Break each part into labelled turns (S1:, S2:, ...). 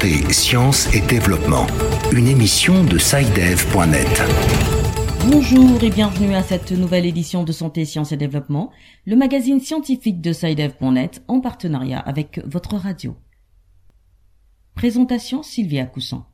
S1: Santé, Sciences et Développement, une émission de SciDev.net.
S2: Bonjour et bienvenue à cette nouvelle édition de Santé, Sciences et Développement, le magazine scientifique de SciDev.net en partenariat avec votre radio. Présentation Sylvia Coussan.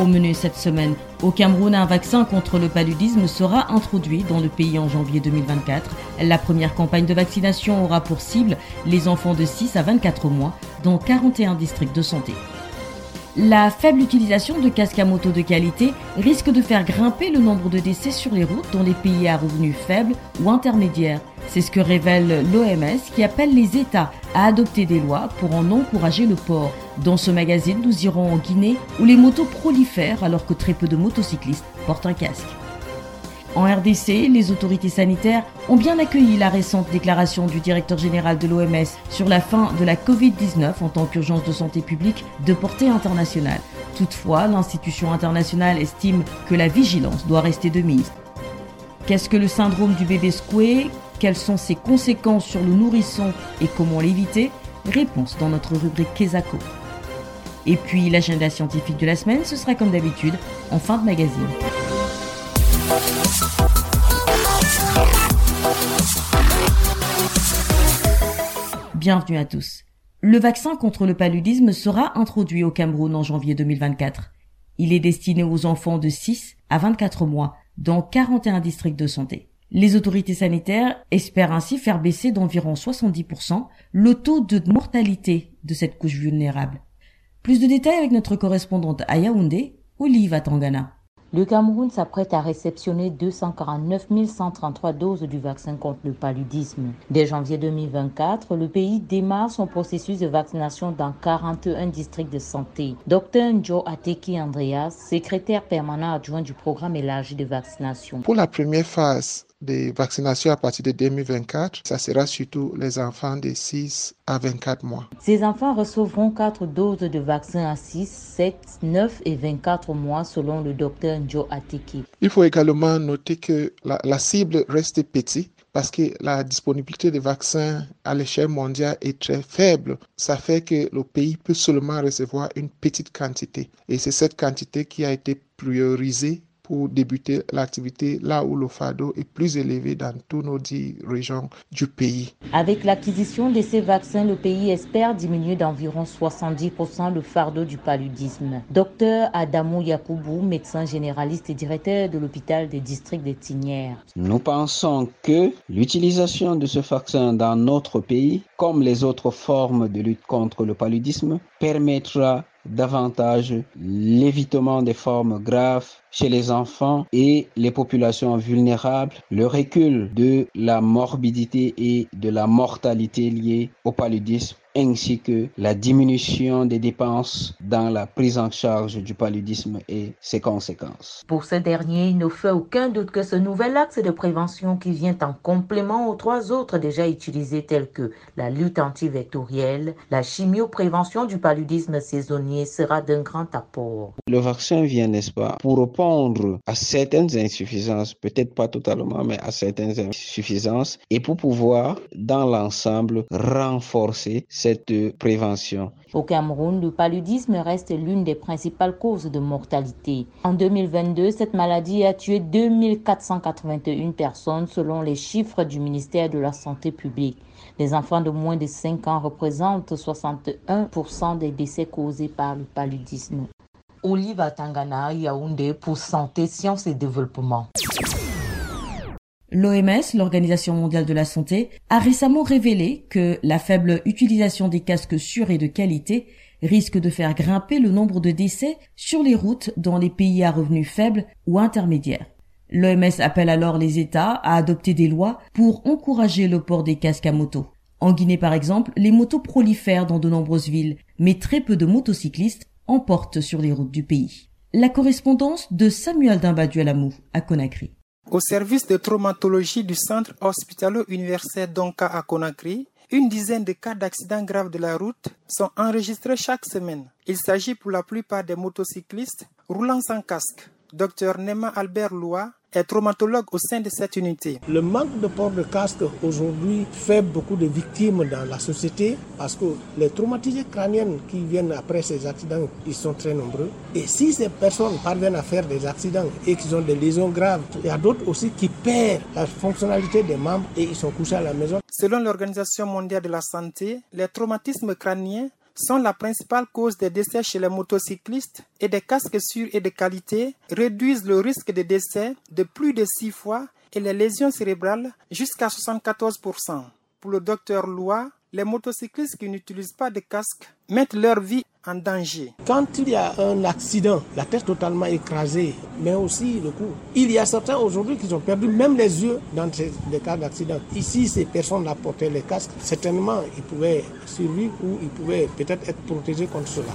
S2: Au menu cette semaine, au Cameroun, un vaccin contre le paludisme sera introduit dans le pays en janvier 2024. La première campagne de vaccination aura pour cible les enfants de 6 à 24 mois dans 41 districts de santé. La faible utilisation de casques à moto de qualité risque de faire grimper le nombre de décès sur les routes dans les pays à revenus faibles ou intermédiaires. C'est ce que révèle l'OMS qui appelle les États à adopter des lois pour en encourager le port. Dans ce magazine, nous irons en Guinée où les motos prolifèrent alors que très peu de motocyclistes portent un casque. En RDC, les autorités sanitaires ont bien accueilli la récente déclaration du directeur général de l'OMS sur la fin de la Covid-19 en tant qu'urgence de santé publique de portée internationale. Toutefois, l'institution internationale estime que la vigilance doit rester de mise. Qu'est-ce que le syndrome du bébé secoué? Quelles sont ses conséquences sur le nourrisson et comment l'éviter? Réponse dans notre rubrique Kesako. Et puis l'agenda scientifique de la semaine, ce sera comme d'habitude en fin de magazine. Bienvenue à tous. Le vaccin contre le paludisme sera introduit au Cameroun en janvier 2024. Il est destiné aux enfants de 6 à 24 mois dans 41 districts de santé. Les autorités sanitaires espèrent ainsi faire baisser d'environ 70% le taux de mortalité de cette couche vulnérable. Plus de détails avec notre correspondante à Yaoundé, Oliva Tangana.
S3: Le Cameroun s'apprête à réceptionner 249 133 doses du vaccin contre le paludisme. Dès janvier 2024, le pays démarre son processus de vaccination dans 41 districts de santé. Dr Njo Ateki Andreas, secrétaire permanent adjoint du programme élargi de vaccination.
S4: Pour la première phase, de vaccination à partir de 2024. Ça sera surtout les enfants de 6 à 24 mois.
S3: Ces enfants recevront 4 doses de vaccin à 6, 7, 9 et 24 mois selon le docteur Njo Atiki.
S4: Il faut également noter que la, la cible reste petite parce que la disponibilité des vaccins à l'échelle mondiale est très faible. Ça fait que le pays peut seulement recevoir une petite quantité. Et c'est cette quantité qui a été priorisée pour débuter l'activité là où le fardeau est plus élevé dans toutes nos dix régions du pays.
S3: Avec l'acquisition de ces vaccins, le pays espère diminuer d'environ 70% le fardeau du paludisme. Docteur Adamou Yakoubou, médecin généraliste et directeur de l'hôpital des districts de Tignières.
S5: Nous pensons que l'utilisation de ce vaccin dans notre pays, comme les autres formes de lutte contre le paludisme, permettra davantage l'évitement des formes graves chez les enfants et les populations vulnérables, le recul de la morbidité et de la mortalité liée au paludisme ainsi que la diminution des dépenses dans la prise en charge du paludisme et ses conséquences.
S3: Pour ce dernier, il ne fait aucun doute que ce nouvel axe de prévention qui vient en complément aux trois autres déjà utilisés tels que la lutte antivectorielle, la chimioprévention du paludisme saisonnier sera d'un grand apport.
S5: Le vaccin vient, n'est-ce pas, pour répondre à certaines insuffisances, peut-être pas totalement, mais à certaines insuffisances, et pour pouvoir, dans l'ensemble, renforcer cette prévention.
S3: Au Cameroun, le paludisme reste l'une des principales causes de mortalité. En 2022, cette maladie a tué 2481 personnes selon les chiffres du ministère de la Santé publique. Les enfants de moins de 5 ans représentent 61% des décès causés par le paludisme. Oliva Tangana, Yaoundé pour Santé, Sciences et Développement.
S2: L'OMS, l'Organisation mondiale de la santé, a récemment révélé que la faible utilisation des casques sûrs et de qualité risque de faire grimper le nombre de décès sur les routes dans les pays à revenus faibles ou intermédiaires. L'OMS appelle alors les États à adopter des lois pour encourager le port des casques à moto. En Guinée par exemple, les motos prolifèrent dans de nombreuses villes, mais très peu de motocyclistes emportent sur les routes du pays. La correspondance de Samuel Dimbaduelamou à Conakry.
S6: Au service de traumatologie du centre hospitalo-universitaire d'Onka à Conakry, une dizaine de cas d'accidents graves de la route sont enregistrés chaque semaine. Il s'agit pour la plupart des motocyclistes roulant sans casque. Dr Nema Albert Loua, est traumatologue au sein de cette unité.
S7: Le manque de port de casque aujourd'hui fait beaucoup de victimes dans la société parce que les traumatisés crâniens qui viennent après ces accidents, ils sont très nombreux. Et si ces personnes parviennent à faire des accidents et qu'ils ont des lésions graves, il y a d'autres aussi qui perdent la fonctionnalité des membres et ils sont couchés à la maison.
S6: Selon l'Organisation mondiale de la santé, les traumatismes crâniens sont la principale cause des décès chez les motocyclistes et des casques sûrs et de qualité réduisent le risque de décès de plus de 6 fois et les lésions cérébrales jusqu'à 74%. Pour le docteur Loa, les motocyclistes qui n'utilisent pas de casque mettent leur vie en danger.
S7: Quand il y a un accident, la tête totalement écrasée, mais aussi le cou, il y a certains aujourd'hui qui ont perdu même les yeux dans des cas d'accident. Ici, ces personnes-là portaient les casques, certainement ils pouvaient survivre ou ils pouvaient peut-être être protégés contre cela.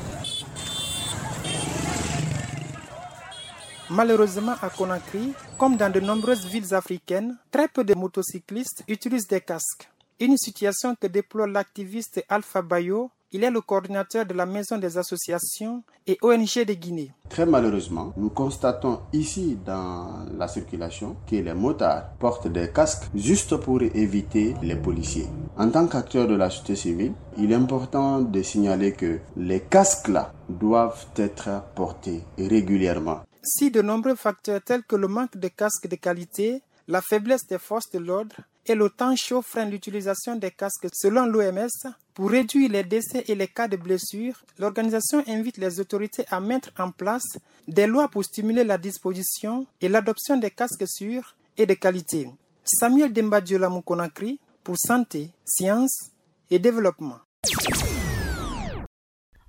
S6: Malheureusement, à Conakry, comme dans de nombreuses villes africaines, très peu de motocyclistes utilisent des casques. Une situation que déplore l'activiste Alpha Bayo. Il est le coordinateur de la Maison des associations et ONG de Guinée.
S8: Très malheureusement, nous constatons ici dans la circulation que les motards portent des casques juste pour éviter les policiers. En tant qu'acteur de la société civile, il est important de signaler que les casques-là doivent être portés régulièrement.
S6: Si de nombreux facteurs tels que le manque de casques de qualité, la faiblesse des forces de l'ordre et le temps chaud l'utilisation des casques. Selon l'OMS, pour réduire les décès et les cas de blessures, l'organisation invite les autorités à mettre en place des lois pour stimuler la disposition et l'adoption des casques sûrs et de qualité. Samuel Dembadiola Mukonakri pour Santé, Sciences et Développement.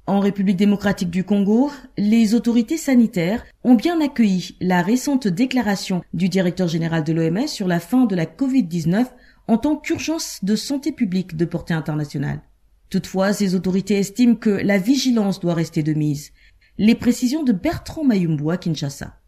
S2: En République démocratique du Congo, les autorités sanitaires ont bien accueilli la récente déclaration du directeur général de l'OMS sur la fin de la Covid-19 en tant qu'urgence de santé publique de portée internationale. Toutefois, ces autorités estiment que la vigilance doit rester de mise. Les précisions de Bertrand Mayumbu à Kinshasa.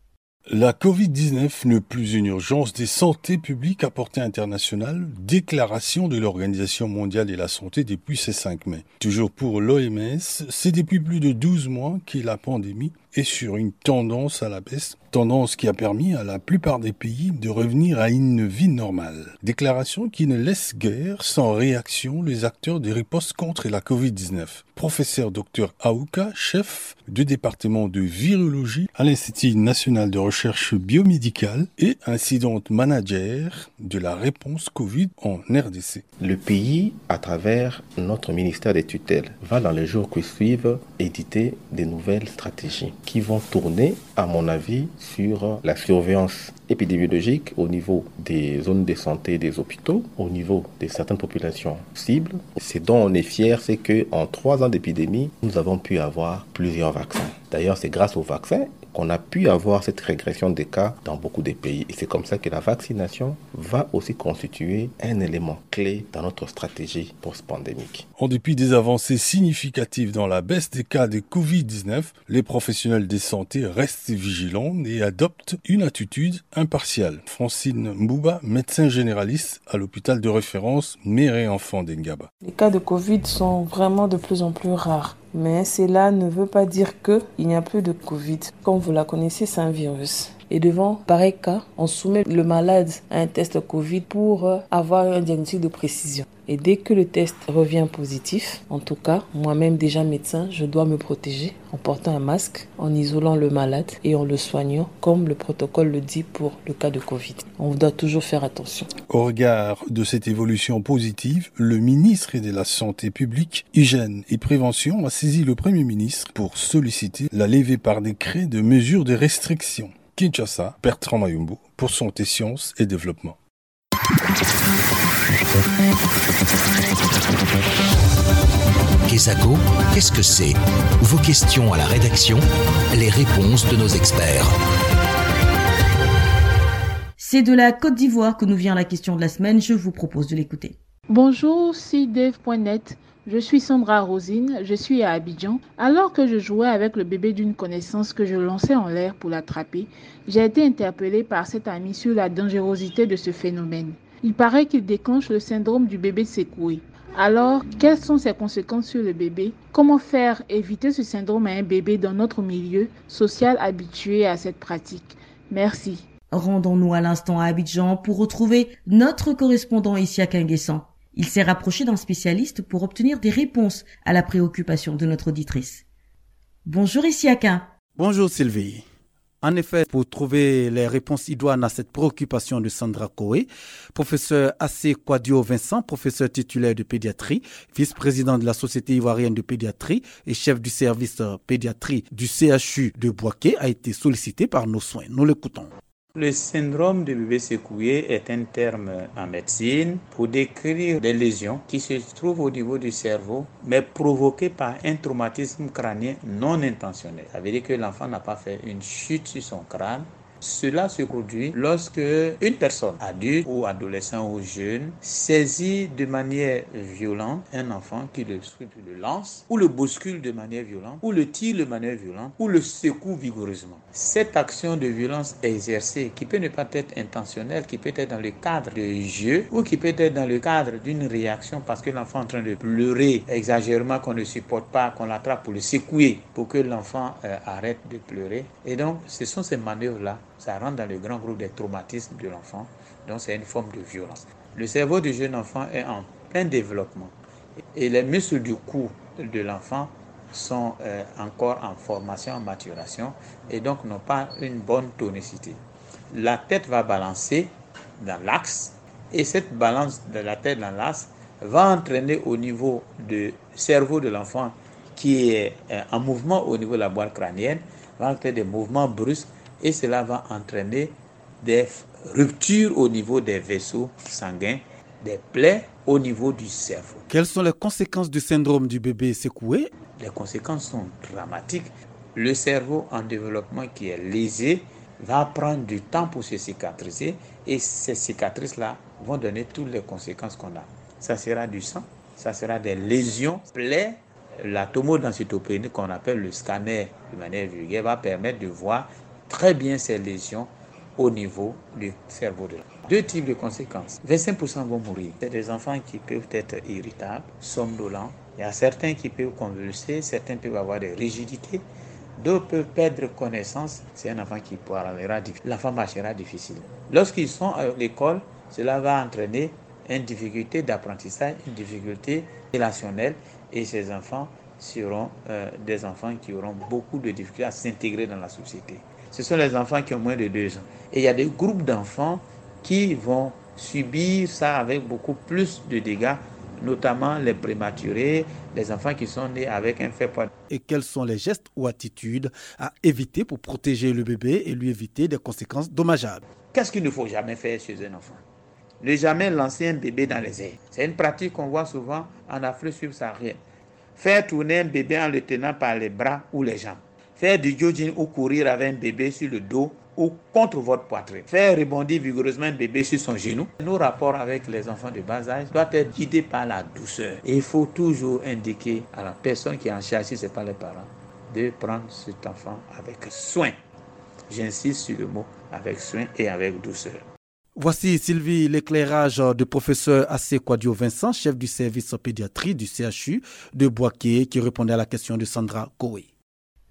S9: La Covid-19 n'est plus une urgence des santé publiques à portée internationale, déclaration de l'Organisation mondiale de la santé depuis ce 5 mai. Toujours pour l'OMS, c'est depuis plus de 12 mois que la pandémie est sur une tendance à la baisse, tendance qui a permis à la plupart des pays de revenir à une vie normale. Déclaration qui ne laisse guère sans réaction les acteurs des ripostes contre la Covid-19. Professeur Dr Aouka, chef du département de virologie à l'Institut national de recherche biomédicale et incident manager de la réponse Covid en RDC.
S10: Le pays, à travers notre ministère des tutelles, va dans les jours qui suivent éditer des nouvelles stratégies qui vont tourner, à mon avis, sur la surveillance épidémiologique au niveau des zones de santé des hôpitaux, au niveau de certaines populations cibles. Ce dont on est fier, c'est qu'en trois ans d'épidémie, nous avons pu avoir plusieurs vaccins. D'ailleurs, c'est grâce aux vaccins qu'on a pu avoir cette régression des cas dans beaucoup de pays. Et c'est comme ça que la vaccination va aussi constituer un élément clé dans notre stratégie post-pandémique.
S9: En dépit des avancées significatives dans la baisse des cas de Covid-19, les professionnels de santé restent vigilants et adoptent une attitude impartiale. Francine Mbouba, médecin généraliste à l'hôpital de référence Mère et Enfants d'Engaba.
S11: Les cas de Covid sont vraiment de plus en plus rares. Mais cela ne veut pas dire qu'il n'y a plus de Covid. Comme vous la connaissez, c'est un virus. Et devant pareil cas, on soumet le malade à un test Covid pour avoir un diagnostic de précision. Et dès que le test revient positif, en tout cas, moi-même déjà médecin, je dois me protéger en portant un masque, en isolant le malade et en le soignant, comme le protocole le dit pour le cas de Covid. On doit toujours faire attention.
S9: Au regard de cette évolution positive, le ministre de la Santé publique, Hygiène et Prévention a saisi le Premier ministre pour solliciter la levée par décret de mesures de restriction. Kinshasa, Bertrand Mayumbu, pour Santé, Sciences et Développement.
S1: Kesako, qu'est-ce que c'est? Vos questions à la rédaction, les réponses de nos experts.
S2: C'est de la Côte d'Ivoire que nous vient la question de la semaine. Je vous propose de l'écouter.
S12: Bonjour, c'est Dev.net. Je suis Sandra Rosine, je suis à Abidjan. Alors que je jouais avec le bébé d'une connaissance que je lançais en l'air pour l'attraper, j'ai été interpellée par cet ami sur la dangerosité de ce phénomène. Il paraît qu'il déclenche le syndrome du bébé secoué. Alors, quelles sont ses conséquences sur le bébé? Comment faire éviter ce syndrome à un bébé dans notre milieu social habitué à cette pratique? Merci.
S2: Rendons-nous à l'instant à Abidjan pour retrouver notre correspondant ici à Kinguessan. Il s'est rapproché d'un spécialiste pour obtenir des réponses à la préoccupation de notre auditrice. Bonjour Issiaka.
S13: Bonjour Sylvie. En effet, pour trouver les réponses idoines à cette préoccupation de Sandra Coé, professeur AC Quadio Vincent, professeur titulaire de pédiatrie, vice-président de la Société ivoirienne de pédiatrie et chef du service pédiatrie du CHU de Boaké, a été sollicité par nos soins. Nous l'écoutons.
S14: Le syndrome de bébé secoué est un terme en médecine pour décrire des lésions qui se trouvent au niveau du cerveau, mais provoquées par un traumatisme crânien non intentionnel. Ça veut dire que l'enfant n'a pas fait une chute sur son crâne, cela se produit lorsque une personne, adulte ou adolescent ou jeune, saisit de manière violente un enfant qui le, lance, ou le bouscule de manière violente, ou le tire de manière violente, ou le secoue vigoureusement. Cette action de violence exercée, qui peut ne pas être intentionnelle, qui peut être dans le cadre de jeu, ou qui peut être dans le cadre d'une réaction parce que l'enfant est en train de pleurer exagérément qu'on ne supporte pas, qu'on l'attrape pour le secouer, pour que l'enfant euh, arrête de pleurer. Et donc, ce sont ces manœuvres-là ça rentre dans le grand groupe des traumatismes de l'enfant, donc c'est une forme de violence. Le cerveau du jeune enfant est en plein développement et les muscles du cou de l'enfant sont euh, encore en formation, en maturation et donc n'ont pas une bonne tonicité. La tête va balancer dans l'axe et cette balance de la tête dans l'axe va entraîner au niveau du cerveau de l'enfant qui est euh, en mouvement au niveau de la boîte crânienne, va entraîner des mouvements brusques et cela va entraîner des ruptures au niveau des vaisseaux sanguins, des plaies au niveau du cerveau.
S13: Quelles sont les conséquences du syndrome du bébé secoué?
S14: Les conséquences sont dramatiques. Le cerveau en développement qui est lésé va prendre du temps pour se cicatriser et ces cicatrices-là vont donner toutes les conséquences qu'on a. Ça sera du sang, ça sera des lésions, plaies. La tomodensitopénie qu'on appelle le scanner de manière vulgaire va permettre de voir très bien ces lésions au niveau du cerveau de l'enfant. Deux types de conséquences. 25% vont mourir. C'est des enfants qui peuvent être irritables, somnolents. Il y a certains qui peuvent convulser, certains peuvent avoir des rigidités. D'autres peuvent perdre connaissance. C'est un enfant qui parlera L'enfant marchera difficile. Lorsqu'ils sont à l'école, cela va entraîner une difficulté d'apprentissage, une difficulté relationnelle. Et ces enfants seront euh, des enfants qui auront beaucoup de difficultés à s'intégrer dans la société ce sont les enfants qui ont moins de deux ans. Et il y a des groupes d'enfants qui vont subir ça avec beaucoup plus de dégâts, notamment les prématurés, les enfants qui sont nés avec un faible poids.
S13: Et quels sont les gestes ou attitudes à éviter pour protéger le bébé et lui éviter des conséquences dommageables?
S14: Qu'est-ce qu'il ne faut jamais faire chez un enfant? Ne jamais lancer un bébé dans les airs. C'est une pratique qu'on voit souvent en Afrique subsaharienne. Faire tourner un bébé en le tenant par les bras ou les jambes. Faire du jogging ou courir avec un bébé sur le dos ou contre votre poitrine. Faire rebondir vigoureusement un bébé sur son genou. Nos rapports avec les enfants de bas âge doivent être guidés par la douceur. Il faut toujours indiquer à la personne qui est en charge, si ce n'est pas les parents, de prendre cet enfant avec soin. J'insiste sur le mot avec soin et avec douceur.
S13: Voici Sylvie l'éclairage du professeur AC Quadio Vincent, chef du service pédiatrie du CHU de Boaké, qui répondait à la question de Sandra Koé.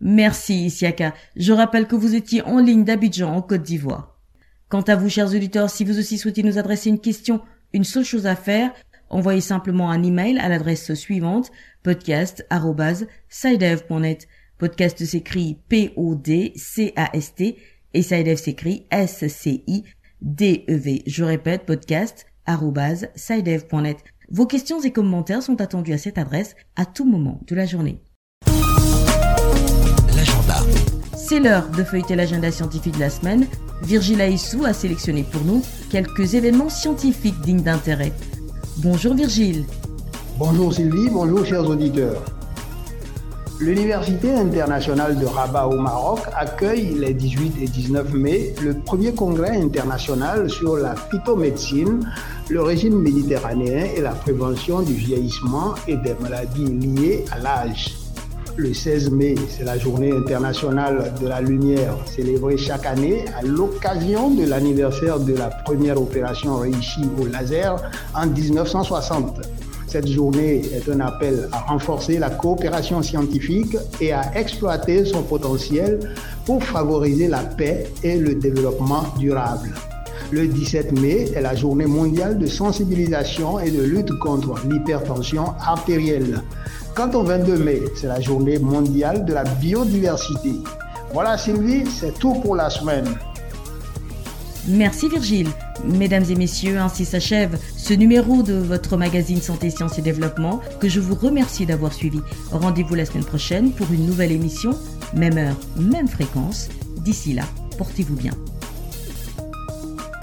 S2: Merci Isiaka. Je rappelle que vous étiez en ligne d'Abidjan en Côte d'Ivoire. Quant à vous, chers auditeurs, si vous aussi souhaitez nous adresser une question, une seule chose à faire, envoyez simplement un email à l'adresse suivante podcast@sidev.net. Podcast s'écrit P-O-D-C-A-S-T et Sidev s'écrit S-C-I-D-E-V. Je répète, podcast@sidev.net. Vos questions et commentaires sont attendus à cette adresse à tout moment de la journée. C'est l'heure de feuilleter l'agenda scientifique de la semaine. Virgile Aissou a sélectionné pour nous quelques événements scientifiques dignes d'intérêt. Bonjour Virgile.
S15: Bonjour Sylvie, bonjour chers auditeurs. L'Université internationale de Rabat au Maroc accueille les 18 et 19 mai le premier congrès international sur la phytomédecine, le régime méditerranéen et la prévention du vieillissement et des maladies liées à l'âge. Le 16 mai, c'est la journée internationale de la lumière, célébrée chaque année à l'occasion de l'anniversaire de la première opération réussie au laser en 1960. Cette journée est un appel à renforcer la coopération scientifique et à exploiter son potentiel pour favoriser la paix et le développement durable. Le 17 mai est la journée mondiale de sensibilisation et de lutte contre l'hypertension artérielle. Quant au 22 mai, c'est la journée mondiale de la biodiversité. Voilà Sylvie, c'est tout pour la semaine.
S2: Merci Virgile. Mesdames et messieurs, ainsi s'achève ce numéro de votre magazine Santé, Sciences et Développement que je vous remercie d'avoir suivi. Rendez-vous la semaine prochaine pour une nouvelle émission, même heure, même fréquence. D'ici là, portez-vous bien.